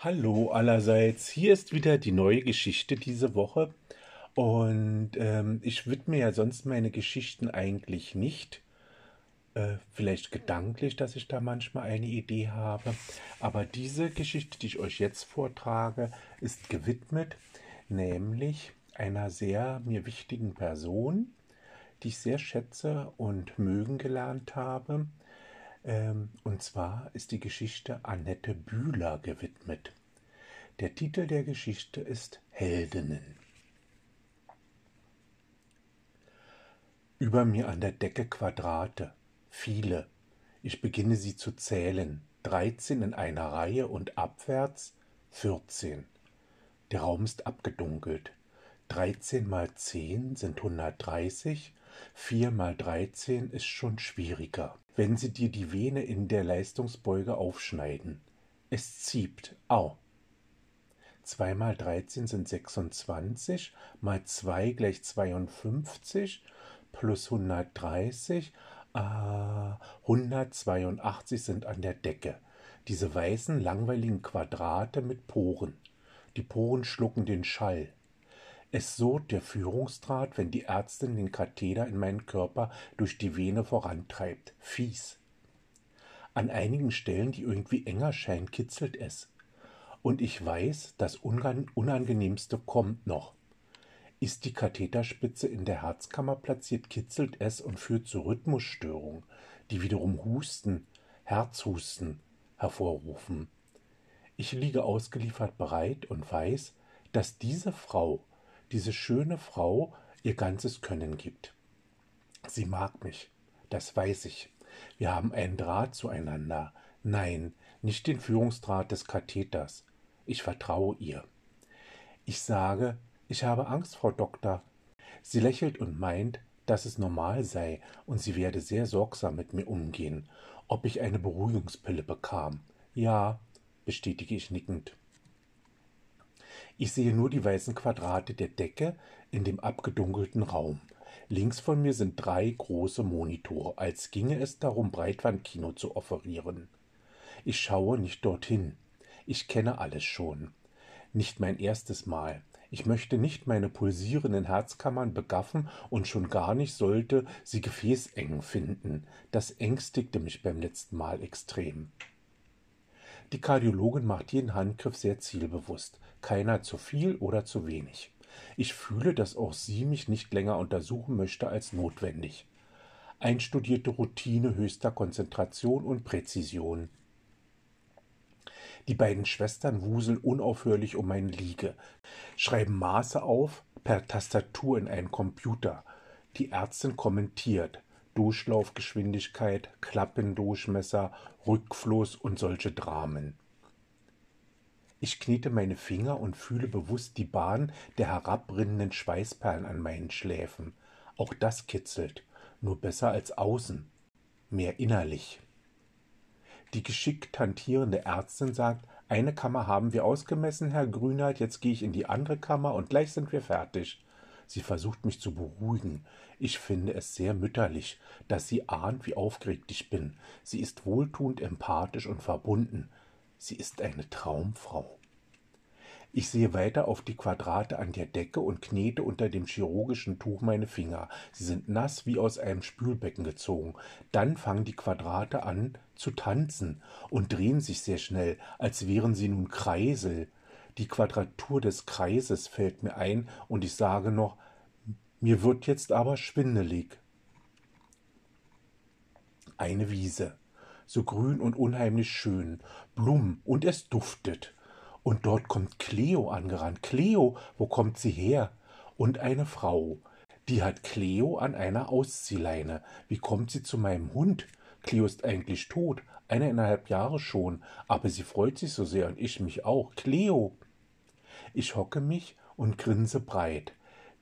Hallo allerseits, hier ist wieder die neue Geschichte diese Woche und ähm, ich widme ja sonst meine Geschichten eigentlich nicht. Äh, vielleicht gedanklich, dass ich da manchmal eine Idee habe, aber diese Geschichte, die ich euch jetzt vortrage, ist gewidmet, nämlich einer sehr mir wichtigen Person, die ich sehr schätze und mögen gelernt habe. Ähm, und zwar ist die Geschichte Annette Bühler gewidmet. Der Titel der Geschichte ist Heldinnen. Über mir an der Decke Quadrate, viele. Ich beginne sie zu zählen. Dreizehn in einer Reihe und abwärts vierzehn. Der Raum ist abgedunkelt. Dreizehn mal zehn sind hundertdreißig. Vier mal dreizehn ist schon schwieriger wenn sie dir die Vene in der Leistungsbeuge aufschneiden. Es zieht. Au. 2 mal 13 sind 26, mal 2 gleich 52, plus 130, äh, 182 sind an der Decke. Diese weißen, langweiligen Quadrate mit Poren. Die Poren schlucken den Schall. Es surrt der Führungsdraht, wenn die Ärztin den Katheter in meinen Körper durch die Vene vorantreibt. Fies. An einigen Stellen, die irgendwie enger scheinen, kitzelt es. Und ich weiß, das Unangenehmste kommt noch. Ist die Katheterspitze in der Herzkammer platziert, kitzelt es und führt zu Rhythmusstörungen, die wiederum Husten, Herzhusten hervorrufen. Ich liege ausgeliefert bereit und weiß, dass diese Frau diese schöne Frau ihr ganzes Können gibt. Sie mag mich, das weiß ich. Wir haben einen Draht zueinander. Nein, nicht den Führungsdraht des Katheters. Ich vertraue ihr. Ich sage, ich habe Angst, Frau Doktor. Sie lächelt und meint, dass es normal sei und sie werde sehr sorgsam mit mir umgehen, ob ich eine Beruhigungspille bekam. Ja, bestätige ich nickend. Ich sehe nur die weißen Quadrate der Decke in dem abgedunkelten Raum. Links von mir sind drei große Monitore, als ginge es darum, Breitwandkino zu offerieren. Ich schaue nicht dorthin. Ich kenne alles schon. Nicht mein erstes Mal. Ich möchte nicht meine pulsierenden Herzkammern begaffen und schon gar nicht sollte sie gefäßeng finden. Das ängstigte mich beim letzten Mal extrem. Die Kardiologin macht jeden Handgriff sehr zielbewusst, keiner zu viel oder zu wenig. Ich fühle, dass auch sie mich nicht länger untersuchen möchte als notwendig. Einstudierte Routine höchster Konzentration und Präzision. Die beiden Schwestern wuseln unaufhörlich um meine Liege, schreiben Maße auf per Tastatur in einen Computer. Die Ärztin kommentiert, Durchlaufgeschwindigkeit, Klappendurchmesser, Rückfluss und solche Dramen. Ich knete meine Finger und fühle bewusst die Bahn der herabrinnenden Schweißperlen an meinen Schläfen. Auch das kitzelt, nur besser als außen, mehr innerlich. Die geschickt hantierende Ärztin sagt, eine Kammer haben wir ausgemessen, Herr Grünert, jetzt gehe ich in die andere Kammer und gleich sind wir fertig. Sie versucht mich zu beruhigen. Ich finde es sehr mütterlich, dass sie ahnt, wie aufgeregt ich bin. Sie ist wohltuend, empathisch und verbunden. Sie ist eine Traumfrau. Ich sehe weiter auf die Quadrate an der Decke und knete unter dem chirurgischen Tuch meine Finger. Sie sind nass wie aus einem Spülbecken gezogen. Dann fangen die Quadrate an zu tanzen und drehen sich sehr schnell, als wären sie nun Kreisel. Die Quadratur des Kreises fällt mir ein und ich sage noch, mir wird jetzt aber schwindelig. Eine Wiese, so grün und unheimlich schön, Blumen und es duftet. Und dort kommt Cleo angerannt. Cleo, wo kommt sie her? Und eine Frau, die hat Cleo an einer Ausziehleine. Wie kommt sie zu meinem Hund? Cleo ist eigentlich tot, eineinhalb Jahre schon, aber sie freut sich so sehr und ich mich auch. Cleo! Ich hocke mich und grinse breit,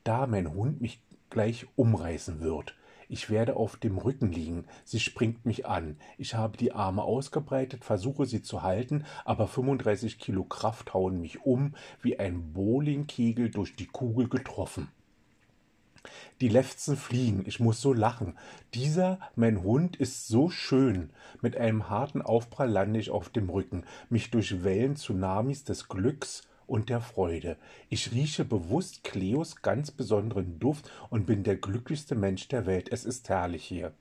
da mein Hund mich gleich umreißen wird. Ich werde auf dem Rücken liegen. Sie springt mich an. Ich habe die Arme ausgebreitet, versuche sie zu halten, aber 35 Kilo Kraft hauen mich um, wie ein Bowlingkegel durch die Kugel getroffen. Die Lefzen fliegen, ich muss so lachen. Dieser, mein Hund, ist so schön. Mit einem harten Aufprall lande ich auf dem Rücken, mich durch Wellen Tsunamis des Glücks und der Freude. Ich rieche bewusst Cleos ganz besonderen Duft und bin der glücklichste Mensch der Welt. Es ist herrlich hier.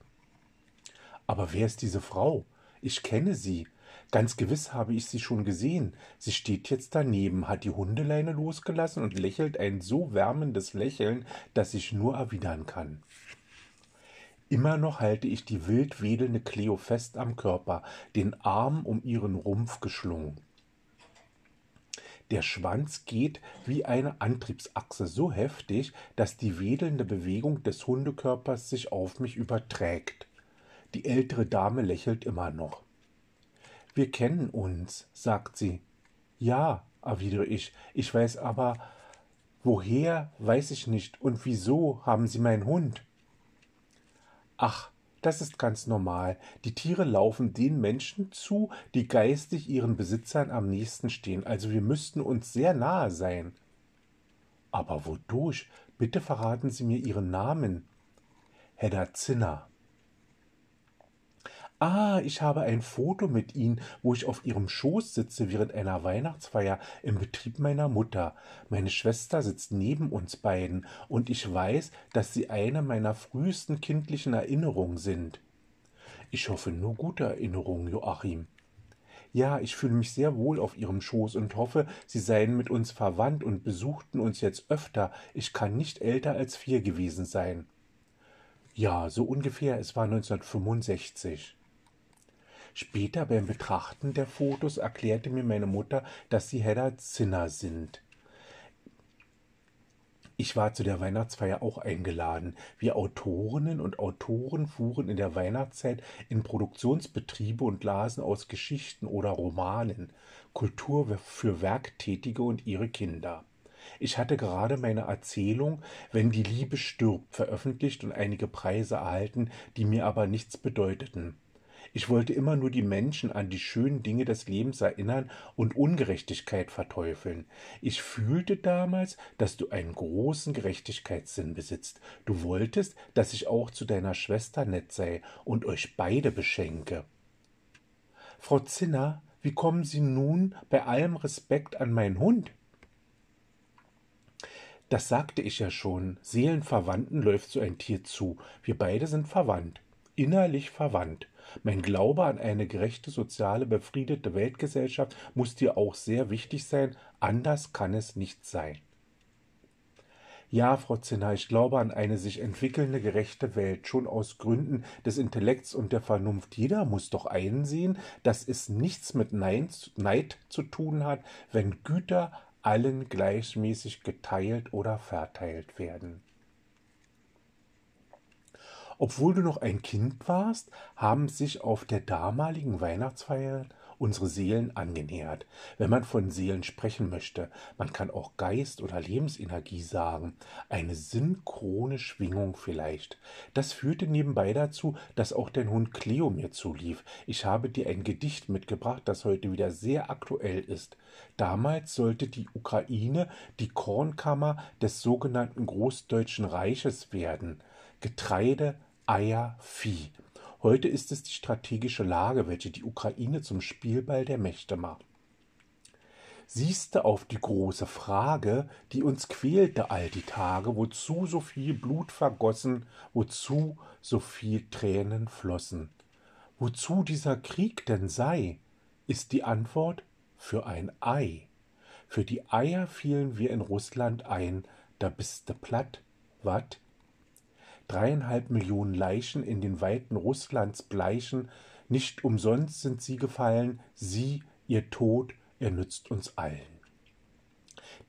Aber wer ist diese Frau? Ich kenne sie. Ganz gewiss habe ich sie schon gesehen. Sie steht jetzt daneben, hat die Hundeleine losgelassen und lächelt ein so wärmendes Lächeln, das ich nur erwidern kann. Immer noch halte ich die wild wedelnde Cleo fest am Körper, den Arm um ihren Rumpf geschlungen. Der Schwanz geht wie eine Antriebsachse so heftig, dass die wedelnde Bewegung des Hundekörpers sich auf mich überträgt. Die ältere Dame lächelt immer noch. Wir kennen uns, sagt sie. Ja, erwidere ich, ich weiß aber, woher, weiß ich nicht, und wieso haben Sie meinen Hund? Ach, das ist ganz normal. Die Tiere laufen den Menschen zu, die geistig ihren Besitzern am nächsten stehen. Also wir müssten uns sehr nahe sein. Aber wodurch? Bitte verraten Sie mir Ihren Namen. Hedda Zinner. Ah, ich habe ein Foto mit Ihnen, wo ich auf Ihrem Schoß sitze während einer Weihnachtsfeier im Betrieb meiner Mutter. Meine Schwester sitzt neben uns beiden, und ich weiß, dass Sie eine meiner frühesten kindlichen Erinnerungen sind. Ich hoffe nur gute Erinnerungen, Joachim. Ja, ich fühle mich sehr wohl auf Ihrem Schoß und hoffe, Sie seien mit uns verwandt und besuchten uns jetzt öfter. Ich kann nicht älter als vier gewesen sein. Ja, so ungefähr. Es war 1965. Später beim Betrachten der Fotos erklärte mir meine Mutter, dass sie Hedda Zinner sind. Ich war zu der Weihnachtsfeier auch eingeladen. Wir Autorinnen und Autoren fuhren in der Weihnachtszeit in Produktionsbetriebe und lasen aus Geschichten oder Romanen Kultur für Werktätige und ihre Kinder. Ich hatte gerade meine Erzählung Wenn die Liebe stirbt veröffentlicht und einige Preise erhalten, die mir aber nichts bedeuteten. Ich wollte immer nur die Menschen an die schönen Dinge des Lebens erinnern und Ungerechtigkeit verteufeln. Ich fühlte damals, dass du einen großen Gerechtigkeitssinn besitzt. Du wolltest, dass ich auch zu deiner Schwester nett sei und euch beide beschenke. Frau Zinner, wie kommen Sie nun bei allem Respekt an meinen Hund? Das sagte ich ja schon. Seelenverwandten läuft so ein Tier zu. Wir beide sind verwandt. Innerlich verwandt. Mein Glaube an eine gerechte, soziale, befriedete Weltgesellschaft muss dir auch sehr wichtig sein, anders kann es nicht sein. Ja, Frau Zinner, ich glaube an eine sich entwickelnde, gerechte Welt, schon aus Gründen des Intellekts und der Vernunft. Jeder muss doch einsehen, dass es nichts mit Neid zu tun hat, wenn Güter allen gleichmäßig geteilt oder verteilt werden. Obwohl du noch ein Kind warst, haben sich auf der damaligen Weihnachtsfeier unsere Seelen angenähert. Wenn man von Seelen sprechen möchte, man kann auch Geist oder Lebensenergie sagen, eine synchrone Schwingung vielleicht. Das führte nebenbei dazu, dass auch dein Hund Cleo mir zulief. Ich habe dir ein Gedicht mitgebracht, das heute wieder sehr aktuell ist. Damals sollte die Ukraine die Kornkammer des sogenannten Großdeutschen Reiches werden. Getreide, Eier, Vieh. Heute ist es die strategische Lage, welche die Ukraine zum Spielball der Mächte macht. Siehste auf die große Frage, die uns quälte all die Tage, wozu so viel Blut vergossen, wozu so viel Tränen flossen. Wozu dieser Krieg denn sei, ist die Antwort für ein Ei. Für die Eier fielen wir in Russland ein, da bist du platt, wat? Dreieinhalb Millionen Leichen in den Weiten Russlands bleichen, nicht umsonst sind sie gefallen, sie, ihr Tod, er nützt uns allen.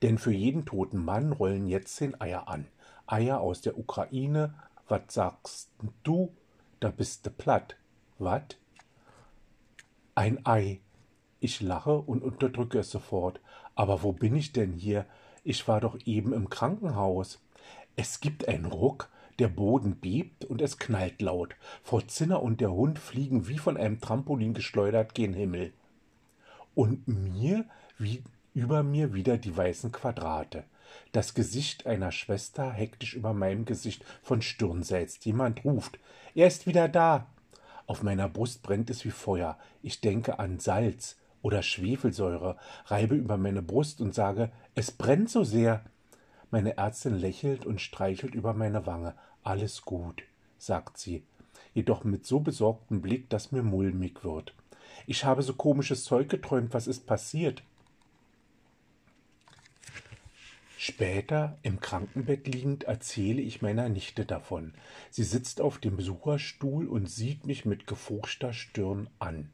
Denn für jeden toten Mann rollen jetzt zehn Eier an. Eier aus der Ukraine, wat sagst du? Da bist du platt. Wat? Ein Ei. Ich lache und unterdrücke es sofort. Aber wo bin ich denn hier? Ich war doch eben im Krankenhaus. Es gibt einen Ruck, der Boden bebt und es knallt laut. Frau Zinner und der Hund fliegen wie von einem Trampolin geschleudert gen Himmel. Und mir, wie, Über mir wieder die weißen Quadrate. Das Gesicht einer Schwester hektisch über meinem Gesicht von Stirn setzt. Jemand ruft. Er ist wieder da. Auf meiner Brust brennt es wie Feuer. Ich denke an Salz oder Schwefelsäure, reibe über meine Brust und sage, es brennt so sehr. Meine Ärztin lächelt und streichelt über meine Wange. Alles gut, sagt sie, jedoch mit so besorgtem Blick, dass mir mulmig wird. Ich habe so komisches Zeug geträumt, was ist passiert? Später, im Krankenbett liegend, erzähle ich meiner Nichte davon. Sie sitzt auf dem Besucherstuhl und sieht mich mit gefurchter Stirn an.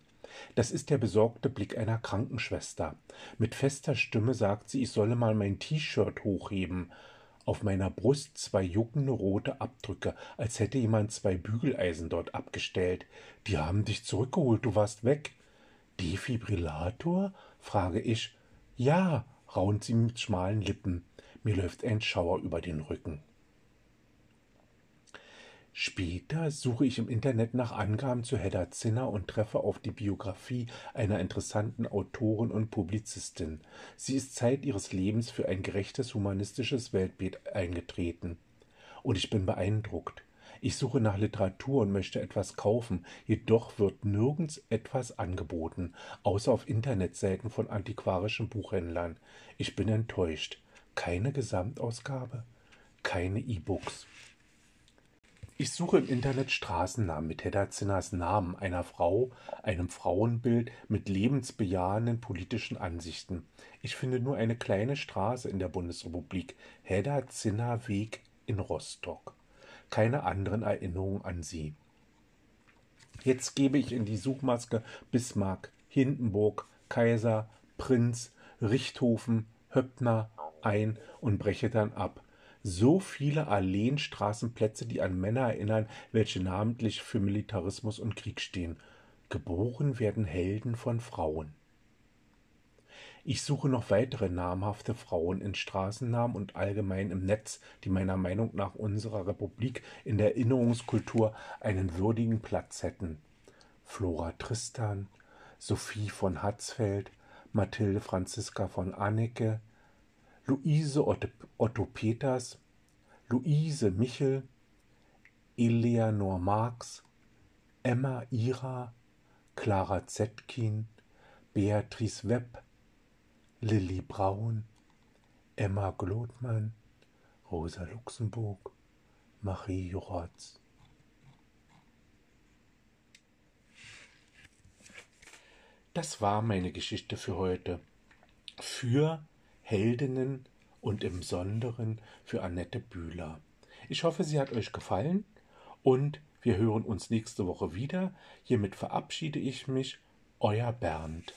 Das ist der besorgte Blick einer Krankenschwester. Mit fester Stimme sagt sie, ich solle mal mein T-Shirt hochheben. Auf meiner Brust zwei juckende rote Abdrücke, als hätte jemand zwei Bügeleisen dort abgestellt. Die haben dich zurückgeholt, du warst weg. Defibrillator? frage ich. Ja, raunt sie mit schmalen Lippen. Mir läuft ein Schauer über den Rücken. Später suche ich im Internet nach Angaben zu Hedda Zinner und treffe auf die Biografie einer interessanten Autorin und Publizistin. Sie ist Zeit ihres Lebens für ein gerechtes humanistisches Weltbild eingetreten. Und ich bin beeindruckt. Ich suche nach Literatur und möchte etwas kaufen, jedoch wird nirgends etwas angeboten, außer auf Internetseiten von antiquarischen Buchhändlern. Ich bin enttäuscht. Keine Gesamtausgabe, keine E-Books. Ich suche im Internet Straßennamen mit Hedda Zinners Namen, einer Frau, einem Frauenbild mit lebensbejahenden politischen Ansichten. Ich finde nur eine kleine Straße in der Bundesrepublik, Hedda Zinner Weg in Rostock. Keine anderen Erinnerungen an sie. Jetzt gebe ich in die Suchmaske Bismarck, Hindenburg, Kaiser, Prinz, Richthofen, Höppner, ein und breche dann ab. So viele Alleen, Straßenplätze, die an Männer erinnern, welche namentlich für Militarismus und Krieg stehen. Geboren werden Helden von Frauen. Ich suche noch weitere namhafte Frauen in Straßennamen und allgemein im Netz, die meiner Meinung nach unserer Republik in der Erinnerungskultur einen würdigen Platz hätten. Flora Tristan, Sophie von Hatzfeld, Mathilde Franziska von Annecke, Luise Otto Peters, Luise Michel, Eleanor Marx, Emma Ira, Clara Zetkin, Beatrice Webb, Lilly Braun, Emma Glotmann, Rosa Luxemburg, Marie Jorotz. Das war meine Geschichte für heute. Für Heldinnen und im Besonderen für Annette Bühler. Ich hoffe, sie hat euch gefallen und wir hören uns nächste Woche wieder. Hiermit verabschiede ich mich, euer Bernd.